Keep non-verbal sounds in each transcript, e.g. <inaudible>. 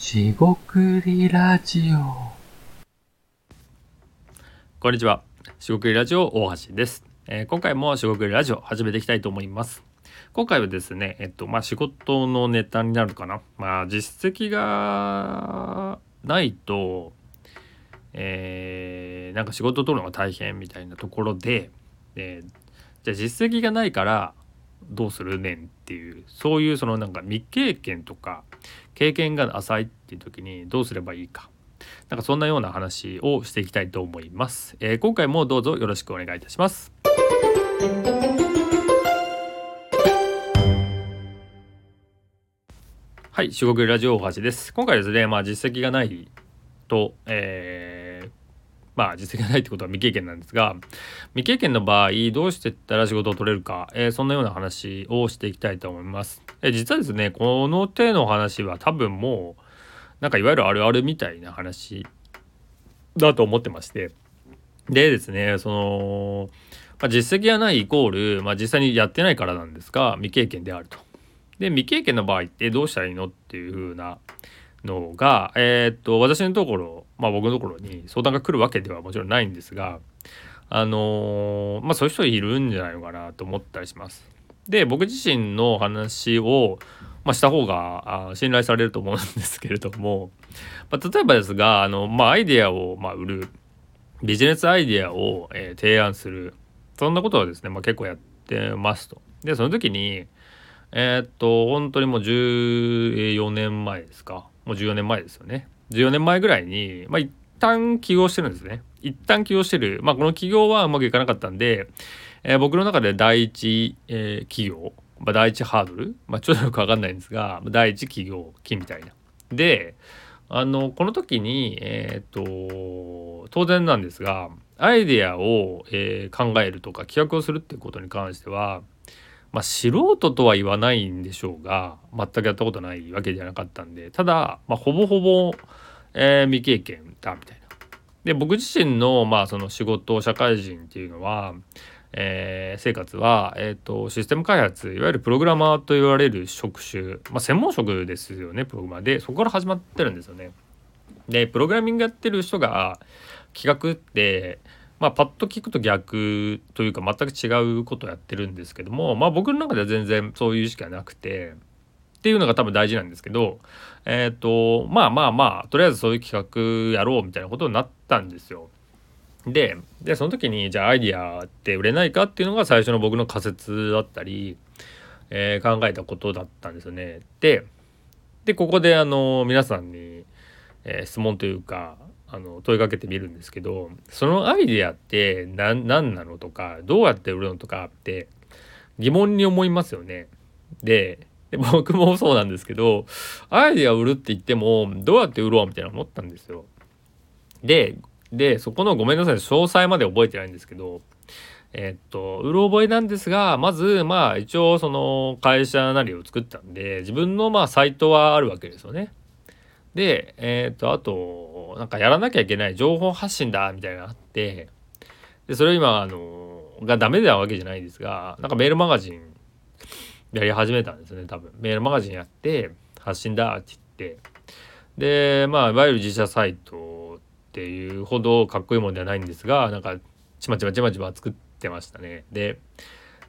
しごくりラジオ。こんにちは。しごくりラジオ大橋です。えー今回もしごくりラジオ始めていきたいと思います。今回はですね、えっと、まあ、仕事のネタになるかな。まあ、実績がないと、えーなんか仕事を取るのが大変みたいなところで、えーじゃあ実績がないからどうするねんっていう、そういうそのなんか未経験とか経験が浅いっていう時にどうすればいいか。なんかそんなような話をしていきたいと思います。えー今回もどうぞよろしくお願いいたします。はい、四国ラジオ大橋です。今回ですね、まあ実績がないと、えーまあ実績がないってことは未経験なんですが、未経験の場合どうしていったら仕事を取れるか、えーそんなような話をしていきたいと思います。えー実はですね、この手の話は多分もうなんかいわゆるあるあるみたいな話だと思ってましてでですねその、まあ、実績がないイコール、まあ、実際にやってないからなんですが未経験であると。で未経験の場合ってどうしたらいいのっていう風なのがえーっと私のところまあ僕のところに相談が来るわけではもちろんないんですがあのーまあそういう人いるんじゃないのかなと思ったりします。で僕自身の話を、まあ、した方があ信頼されると思うんですけれども、まあ、例えばですがあの、まあ、アイデアを、まあ、売るビジネスアイデアを、えー提案するそんなことはですね、まあ、結構やってますと。でその時にえーっと本当にもう14年前ですかもう14年前ですよね。14年前ぐらいにまあ一旦起業してるんですね。一旦起業してる。まあこの起業はうまくいかなかったんで、えー僕の中で第一、えー企業、まあ、第一ハードル、まあ、ちょっとよくわかんないんですが第一企業期みたいな。であのこの時にえーっと当然なんですがアイデアを、えー考えるとか企画をするっていうことに関してはまあ、素人とは言わないんでしょうが全くやったことないわけじゃなかったんでただ、まあ、ほぼほぼ、えー未経験だみたいな。で僕自身の,、まあその仕事社会人っていうのは、えー生活は、えー、とシステム開発いわゆるプログラマーと言われる職種、まあ、専門職ですよねプログラマーでそこから始まってるんですよね。でプログラミングやってる人が企画ってまあパッと聞くと逆というか全く違うことをやってるんですけどもまあ僕の中では全然そういう意識はなくてっていうのが多分大事なんですけどえっ、とまあまあまあとりあえずそういう企画やろうみたいなことになったんですよ。ででその時にじゃあアイディアって売れないかっていうのが最初の僕の仮説だったり、えー考えたことだったんですよね。ででここであの皆さんに、えー質問というかあの問いかけてみるんですけどそのアイデアって何なのとかどうやって売るのとかって疑問に思いますよね。で僕もそうなんですけどアイデア売るって言ってもどうやって売ろうみたいな思ったんですよ。ででそこのごめんなさい詳細まで覚えてないんですけどえっとうろ覚えなんですがまずまあ一応その会社なりを作ったんで自分のまあサイトはあるわけですよね。でえっとあとなんかやらなきゃいけない情報発信だみたいなのがあってでそれを今あのがダメなわけじゃないんですがなんかメールマガジンやり始めたんですね多分。メールマガジンやって発信だって言って。でまあいわゆる自社サイトっていうほどかっこいいもんではないんですがなんかちまちまちまちま作ってましたね。で、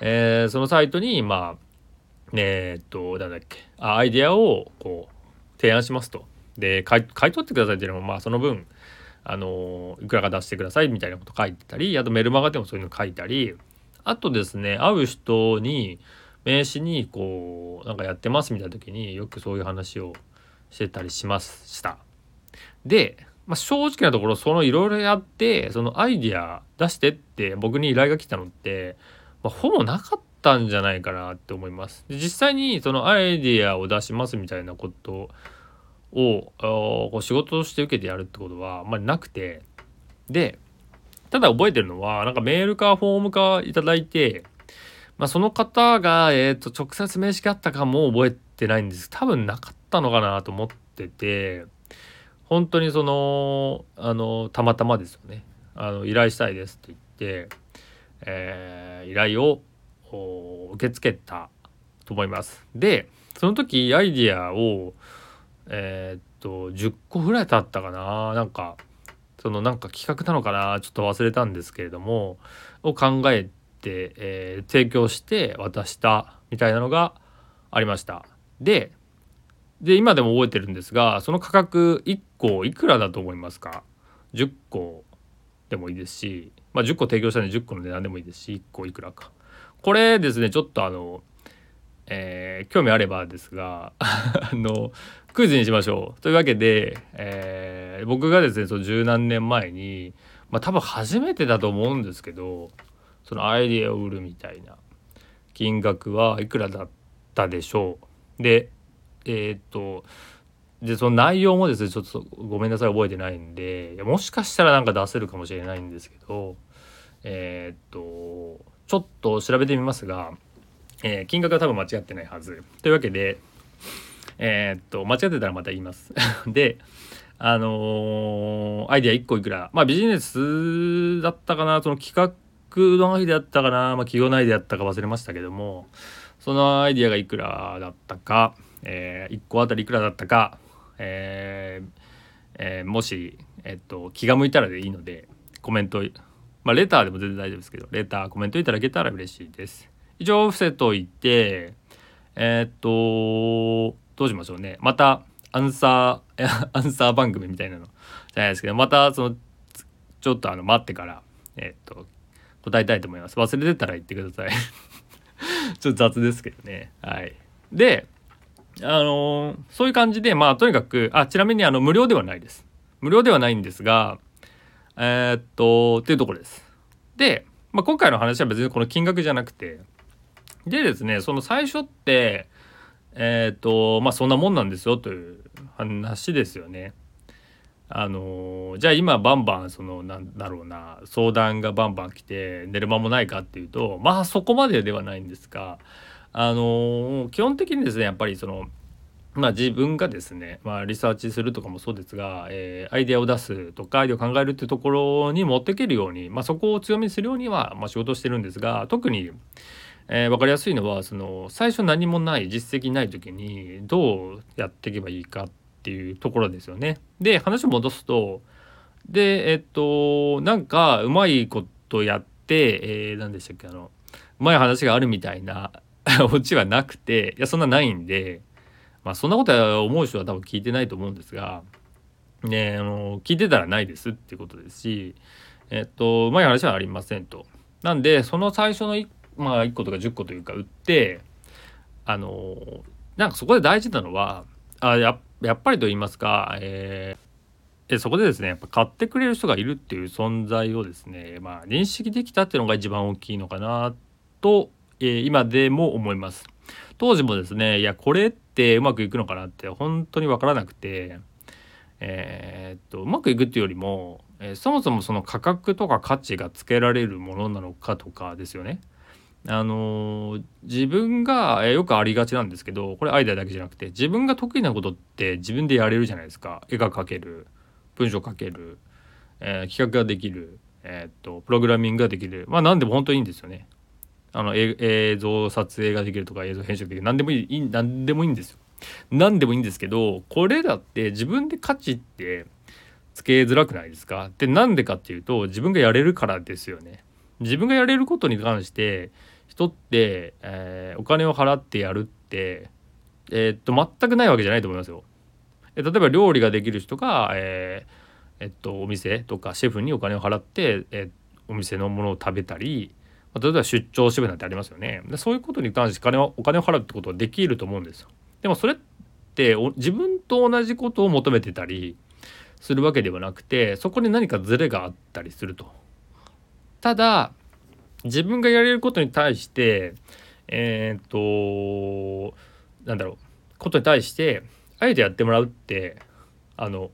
えーそのサイトにまあえーっとなんだっけあアイデアをこう提案しますと。で買い買い取ってくださいっていうのもまあその分あのいくらか出してくださいみたいなこと書いてたりあとメルマガでもそういうの書いたりあとですね会う人に名刺にこうなんかやってますみたいな時によくそういう話をしてたりしました。で、まあ、正直なところそのいろいろやってそのアイディア出してって僕に依頼が来たのって、まあ、ほぼなかったんじゃないかなって思います。で実際にそのアイディアを出しますみたいなことをこう仕事として受けてやるってことはあんまりなくて。でただ覚えてるのはなんかメールかフォームかいただいて、まあ、その方が、えー、と直接名刺があったかも覚えてないんです。多分なかったのかなと思ってて本当にそのあのたまたまですよね。あの依頼したいですって言って、えー依頼を受け付けたと思います。でその時アイディアをえーっと10個ぐらい経ったかな。なんかそのなんか企画なのかな。ちょっと忘れたんですけれどもを考えて、えー、提供して渡したみたいなのがありました。でで今でも覚えてるんですがその価格1個いくらだと思いますか？10個でもいいですし、まあ、10個提供したので10個の値段でもいいですし1個いくらか。これですねちょっとあのえー、興味あればですが <laughs> あのクイズにしましょう。というわけで、えー、僕がですねその十何年前にまあ多分初めてだと思うんですけどそのアイディアを売るみたいな金額はいくらだったでしょう。でえー、っとでその内容もですねちょっとごめんなさい覚えてないんでもしかしたらなんか出せるかもしれないんですけどえー、っとちょっと調べてみますがえー、金額は多分間違ってないはず。というわけで、えー、っと、間違ってたらまた言います。<laughs> で、あのー、アイデア1個いくら、まあビジネスだったかな、その企画のアイデアだったかな、まあ企業のアイデアだったか忘れましたけども、そのアイデアがいくらだったか、えー、1個あたりいくらだったか、えーえー、もし、えっと、気が向いたらでいいので、コメント、まあレターでも全然大丈夫ですけど、レター、コメントいただけたら嬉しいです。一応伏せといてえー、っとどうしましょうね。またアンサー <laughs> アンサー番組みたいなの。じゃないですけどまたそのちょっとあの待ってからえー、っと答えたいと思います。忘れてたら言ってください。<laughs> ちょっと雑ですけどね。はい。であのー、そういう感じでまあとにかくあちなみにあの無料ではないです。無料ではないんですがえー、っとっていうところです。で、まあ、今回の話は別にこの金額じゃなくてでですねその最初ってえっ、ー、とまあそんなもんなんですよという話ですよね。あのじゃあ今バンバンそのなんだろうな相談がバンバン来て寝る間もないかっていうとまあそこまでではないんですがあの基本的にですねやっぱりそのまあ自分がですね、まあ、リサーチするとかもそうですが、えー、アイデアを出すとかアイデアを考えるっていうところに持っていけるように、まあ、そこを強みにするようには、まあ、仕事してるんですが特にえー、分かりやすいのはその最初何もない実績ない時にどうやっていけばいいかっていうところですよね。で話を戻すとでえっとなんかうまいことやって、えー、何でしたっけあのうまい話があるみたいな <laughs> オチはなくていやそんなないんでまあそんなことは思う人は多分聞いてないと思うんですがねあの聞いてたらないですっていうことですしえっとうまい話はありませんと。なんでその最初の一まあ1個とか10個というか売ってあのなんかそこで大事なのはあややっぱりと言いますか、えー、そこでですねやっぱ買ってくれる人がいるっていう存在をですねまあ認識できたっていうのが一番大きいのかなと、えー、今でも思います。当時もですねいやこれってうまくいくのかなって本当に分からなくてえー、っとうまくいくっていうよりも、えー、そもそもその価格とか価値がつけられるものなのかとかですよね。あの自分が、えよくありがちなんですけどこれアイデアだけじゃなくて自分が得意なことって自分でやれるじゃないですか絵が描ける文章書ける、えー、企画ができる、えー、っとプログラミングができるまあ何でも本当にいいんですよね。あの映像撮影ができるとか映像編集できる何でもいい何でもいいんですよ。何でもいいんですけどこれだって自分で価値ってつけづらくないですか？でなんでかっていうと自分がやれるからですよね。自分がやれることに関して人って、えー、お金を払ってやるって、えー、っと全くないわけじゃないと思いますよ。え例えば料理ができる人が、えー、えっと、お店とかシェフにお金を払って、えお店のものを食べたり、ま例えば出張支部なんてありますよね。でそういうことに関して金はお金を払うってことはできると思うんですよ。でもそれって自分と同じことを求めてたりするわけではなくてそこに何かズレがあったりすると。ただ自分がやれることに対してえっ、となんだろうことに対してあえてやってもらうってあの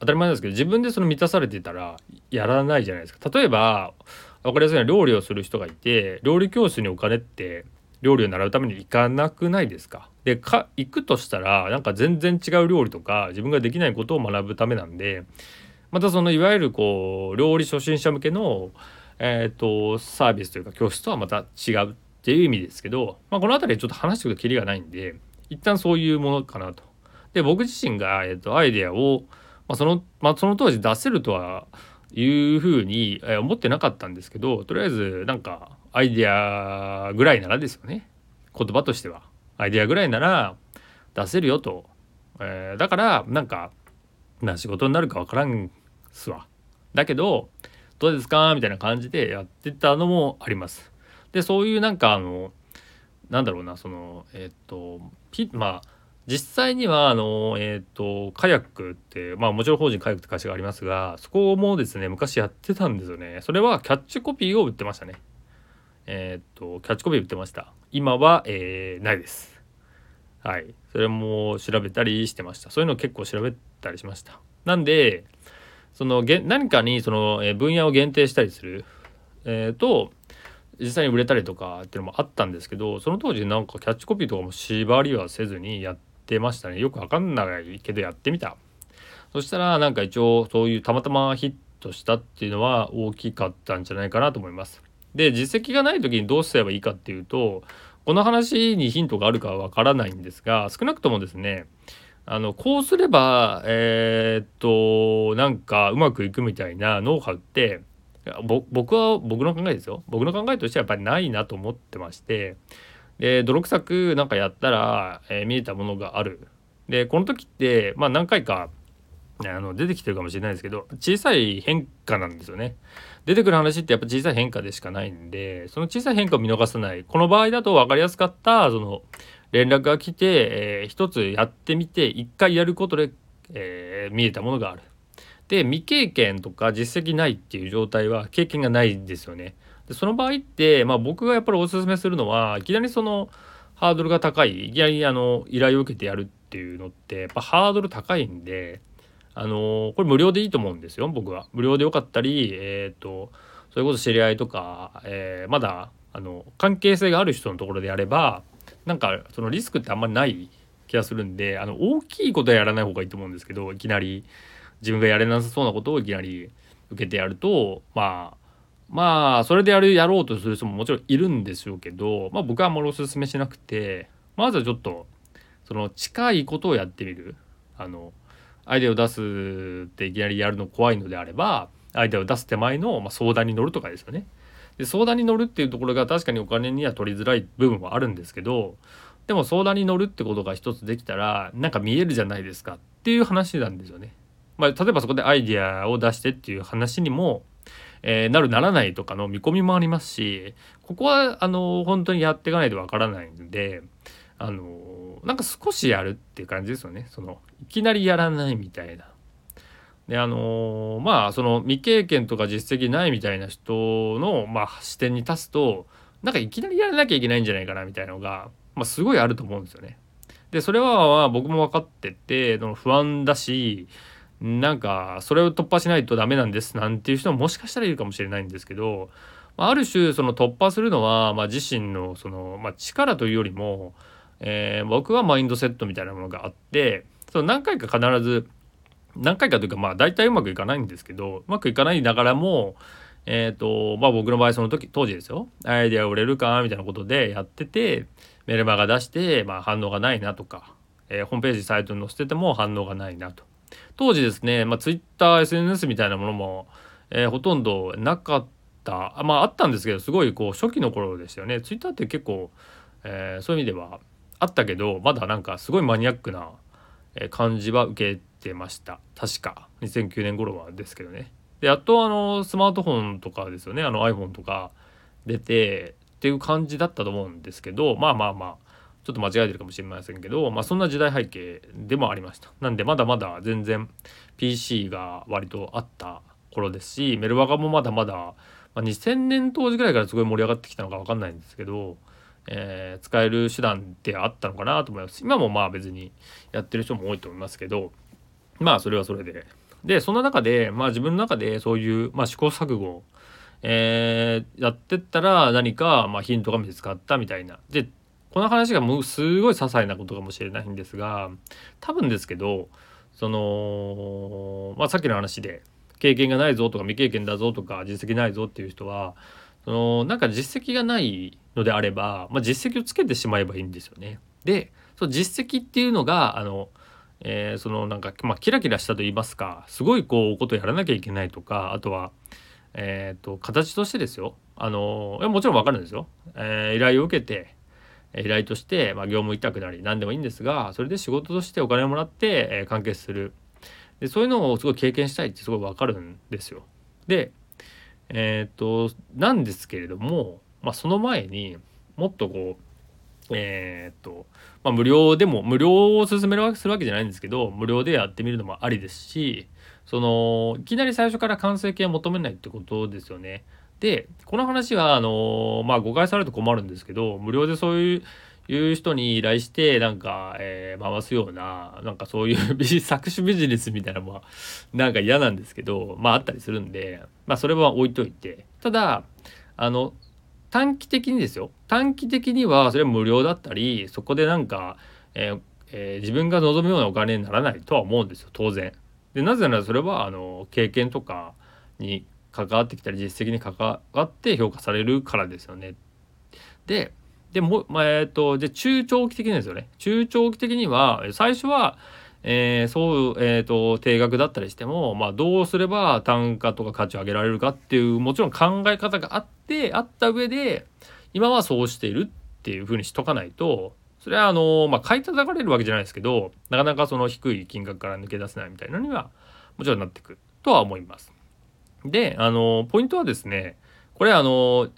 当たり前なんですけど自分でその満たされてたらやらないじゃないですか。例えば分かりやすいのは料理をする人がいて料理教室にお金って料理を習うために行かなくないですかでか行くとしたらなんか全然違う料理とか自分ができないことを学ぶためなんでまたそのいわゆるこう料理初心者向けのえーと、サービスというか教室とはまた違うっていう意味ですけど、まあ、この辺りちょっと話していくときりがないんで一旦そういうものかなと。で僕自身が、えー、とアイデアを、まあ、そのまあ、その当時出せるとはいうふうに、え、思ってなかったんですけどとりあえずなんかアイデアぐらいならですよね。言葉としては。アイデアぐらいなら出せるよと、えー、だからなんかな仕事になるかわからんすわ。だけどどうですか？みたいな感じでやってたのもあります。でそういうなんかあのなんだろうなそのえっ、とピまあ実際にはあのえっ、とカヤックってまあもちろん法人カヤックって会社がありますがそこもですね昔やってたんですよね。それはキャッチコピーを売ってましたね。えっ、とキャッチコピー売ってました。今は、えー、ないです。はい。それも調べたりしてました。そういうの結構調べたりしました。なんでその何かにその分野を限定したりする、えー、と実際に売れたりとかっていうのもあったんですけどその当時なんかキャッチコピーとかも縛りはせずにやってましたね。よくわかんないけどやってみた。そしたらなんか一応そういうたまたまヒットしたっていうのは大きかったんじゃないかなと思います。で実績がない時にどうすればいいかっていうとこの話にヒントがあるかはわからないんですが少なくともですねあのこうすればえー、っとなんかうまくいくみたいなノウハウって僕は僕の考えですよ。僕の考えとしてはやっぱりないなと思ってましてで泥臭くなんかやったら、えー、見えたものがある。でこの時ってまあ何回かあの出てきてるかもしれないですけど小さい変化なんですよね。出てくる話ってやっぱ小さい変化でしかないんでその小さい変化を見逃さない。この場合だと分かりやすかったその連絡が来て、えー、一つやってみて一回やることで、えー、見えたものがある。で未経験とか実績ないっていう状態は経験がないんですよね。でその場合って、まあ、僕がやっぱりおすすめするのはいきなりそのハードルが高いいきなりあの依頼を受けてやるっていうのってやっぱハードル高いんであのこれ無料でいいと思うんですよ僕は。無料でよかったりえっ、ー、とそれこそ知り合いとか、えー、まだあの関係性がある人のところでやればなんかそのリスクってあんまりない気がするんであの大きいことはやらない方がいいと思うんですけどいきなり自分がやれなさそうなことをいきなり受けてやるとまあまあそれでやるやろうとする人ももちろんいるんでしょうけど、まあ、僕はあんまりおすすめしなくてまずはちょっとその近いことをやってみるあのアイデアを出すっていきなりやるの怖いのであればアイデアを出す手前の、まあ、相談に乗るとかですよね。で相談に乗るっていうところが確かにお金には取りづらい部分はあるんですけどでも相談に乗るってことが一つできたらなんか見えるじゃないですかっていう話なんですよね。まあ、例えばそこでアイデアを出してっていう話にも、えー、なるならないとかの見込みもありますしここはあの本当にやっていかないとわからないんであのなんか少しやるっていう感じですよねそのいきなりやらないみたいな。であのまあその未経験とか実績ないみたいな人の、まあ、視点に立つとなんかいきなりやらなきゃいけないんじゃないかなみたいなのが、まあ、すごいあると思うんですよね。でそれはまあ僕も分かってて不安だしなんかそれを突破しないとダメなんですなんていう人ももしかしたらいるかもしれないんですけどある種その突破するのは、まあ、自身のその、まあ、力というよりも、えー、僕はマインドセットみたいなものがあってその何回か必ず何回かというかまあ大体うまくいかないんですけどうまくいかないながらもえっ、とまあ僕の場合その時当時ですよ。アイデア売れるかみたいなことでやっててメルマガ出して、まあ、反応がないなとか、えー、ホームページサイトに載せてても反応がないなと。当時ですね、まあ、Twitter、SNS みたいなものも、えー、ほとんどなかった。まああったんですけどすごいこう初期の頃でしたよね。Twitter って結構、えー、そういう意味ではあったけどまだなんかすごいマニアックな感じは受けてました。確か。2009年頃はですけどね。でやっとあのスマートフォンとかですよね。あの iPhone とか出てっていう感じだったと思うんですけどまあまあまあちょっと間違えてるかもしれませんけど、まあ、そんな時代背景でもありました。なんでまだまだ全然 PC が割とあった頃ですしメルマガもまだまだ、まあ、2000年当時ぐらいからすごい盛り上がってきたのか分かんないんですけど、えー、使える手段ってあったのかなと思います。今もまあ別にやってる人も多いと思いますけどまあそれはそれででそんな中でまあ自分の中でそういう、まあ、試行錯誤えー、やってったら何か、まあ、ヒントが見つかったみたいな。でこの話がもうすごい些細なことかもしれないんですが多分ですけどその、まあ、さっきの話で経験がないぞとか未経験だぞとか実績ないぞっていう人はそのなんか実績がないのであれば、まあ、実績をつけてしまえばいいんですよね。でその実績っていうのがあのえー、そのなんか、まあ、キラキラしたと言いますかすごいこうことやらなきゃいけないとかあとは、えーと、形としてですよ。あのもちろん分かるんですよ、えー、依頼を受けて依頼として、まあ、業務委託なり何でもいいんですがそれで仕事としてお金をもらって、えー、完結する。でそういうのをすごい経験したいってすごい分かるんですよ。でえっ、となんですけれども、まあ、その前にもっとこうえ、っと、まあ、無料でも無料を勧めるわけするわけじゃないんですけど無料でやってみるのもありですしそのいきなり最初から完成形を求めないってことですよね。でこの話はあのまあ誤解されると困るんですけど無料でそういういう人に依頼してなんか、えー、回すようななんかそういう <laughs> 搾取ビジネスみたいなのはなんか嫌なんですけどまああったりするんでまあそれは置いといてただあの短期的にですよ短期的にはそれは無料だったりそこでなんか、えーえー、自分が望むようなお金にならないとは思うんですよ当然。でなぜならそれはあの経験とかに関わってきたり実績に関わって評価されるからですよね。ででも、まあ、えっ、ー、とで中長期的にですよね中長期的には最初はえー、そう、えーと、定額だったりしても、まあ、どうすれば単価とか価値を上げられるかっていうもちろん考え方があってあった上で今はそうしているっていうふうにしとかないとそれはあのまあ買い叩かれるわけじゃないですけどなかなかその低い金額から抜け出せないみたいなのにはもちろんなってくるとは思います。であのポイントはですねこれあの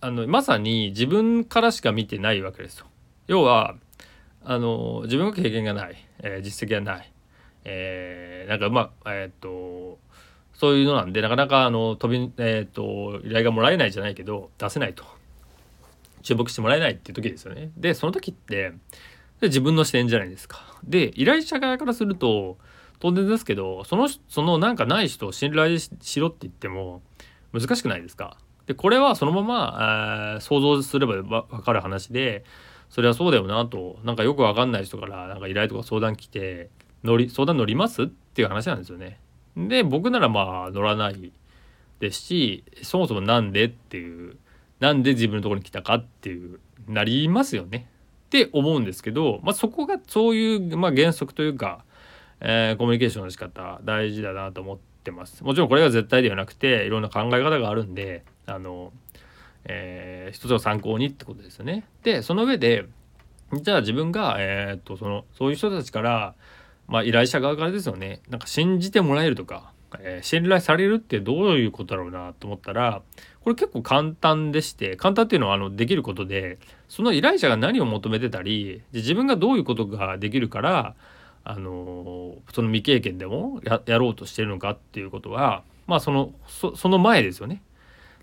あのまさに自分からしか見てないわけですよ。要はあの自分が経験がない、えー、実績がない、えー、なんかまあえっ、とそういうのなんでなかなかあの飛びえっ、と依頼がもらえないじゃないけど出せないと注目してもらえないっていう時ですよね。でその時ってで自分の視点じゃないですか。で依頼者側からすると当然ですけどそのそのなんかない人を信頼しろって言っても難しくないですか。でこれはそのまま想像すれば分かる話でそれはそうだよなとなんかよくわかんない人からなんか依頼とか相談来て乗り相談乗りますっていう話なんですよね。で僕ならまあ乗らないですしそもそも何でっていうなんで自分のところに来たかっていうなりますよねって思うんですけど、まあ、そこがそういう、まあ、原則というか、えー、コミュニケーションの仕方大事だなと思ってます。もちろんこれが絶対ではなくていろんな考え方があるんであのえー、一つの参考にってことですよね。でその上でじゃあ自分が、えー、っとそのそういう人たちから、まあ、依頼者側からですよねなんか信じてもらえるとか、えー、信頼されるってどういうことだろうなと思ったらこれ結構簡単でして簡単っていうのはあのできることでその依頼者が何を求めてたり自分がどういうことができるからあのその未経験でもやろうとしてるのかっていうことはまあそのその前ですよね。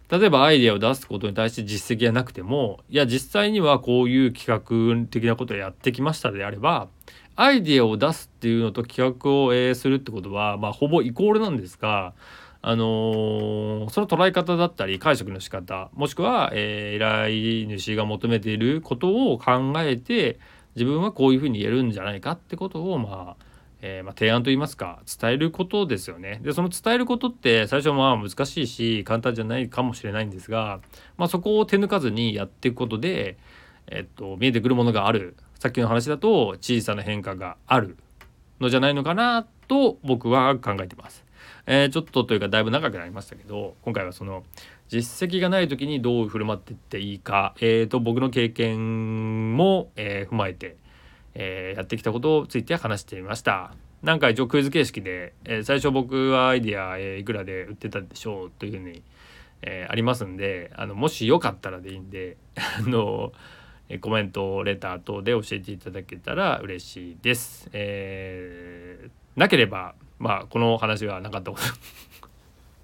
例えばアイデアを出すことに対して実績がなくてもいや実際にはこういう企画的なことをやってきましたであればアイデアを出すっていうのと企画を、するってことは、まあ、ほぼイコールなんですが、あのー、その捉え方だったり解釈の仕方もしくは、えー、依頼主が求めていることを考えて自分はこういうふうに言えるんじゃないかってことをまあえー、まあ、提案といいますか伝えることですよね。でその伝えることって最初はまあ難しいし簡単じゃないかもしれないんですが、まあ、そこを手抜かずにやっていくことで、えっと、見えてくるものがあるさっきの話だと小さな変化があるのじゃないのかなと僕は考えてます。えー、ちょっとというかだいぶ長くなりましたけど今回はその実績がない時にどう振る舞っていっていいか、えーと、僕の経験も、えー、踏まえてえー、やってきたことをついて話してみました。なんか一応クイズ形式で、えー、最初僕はアイディア、えー、いくらで売ってたでしょうというふうに、えー、ありますんであのもしよかったらでいいんで <laughs> あのコメントレター等で教えていただけたら嬉しいです。えー、なければまあこの話はなかったこと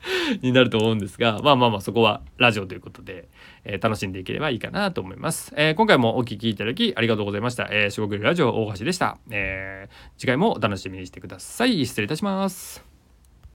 <laughs> になると思うんですがまあまあまあそこはラジオということで、えー、楽しんでいければいいかなと思います、えー、今回もお聴きいただきありがとうございました、えー、四国ラジオ大橋でした、えー、次回もお楽しみにしてください。失礼いたします。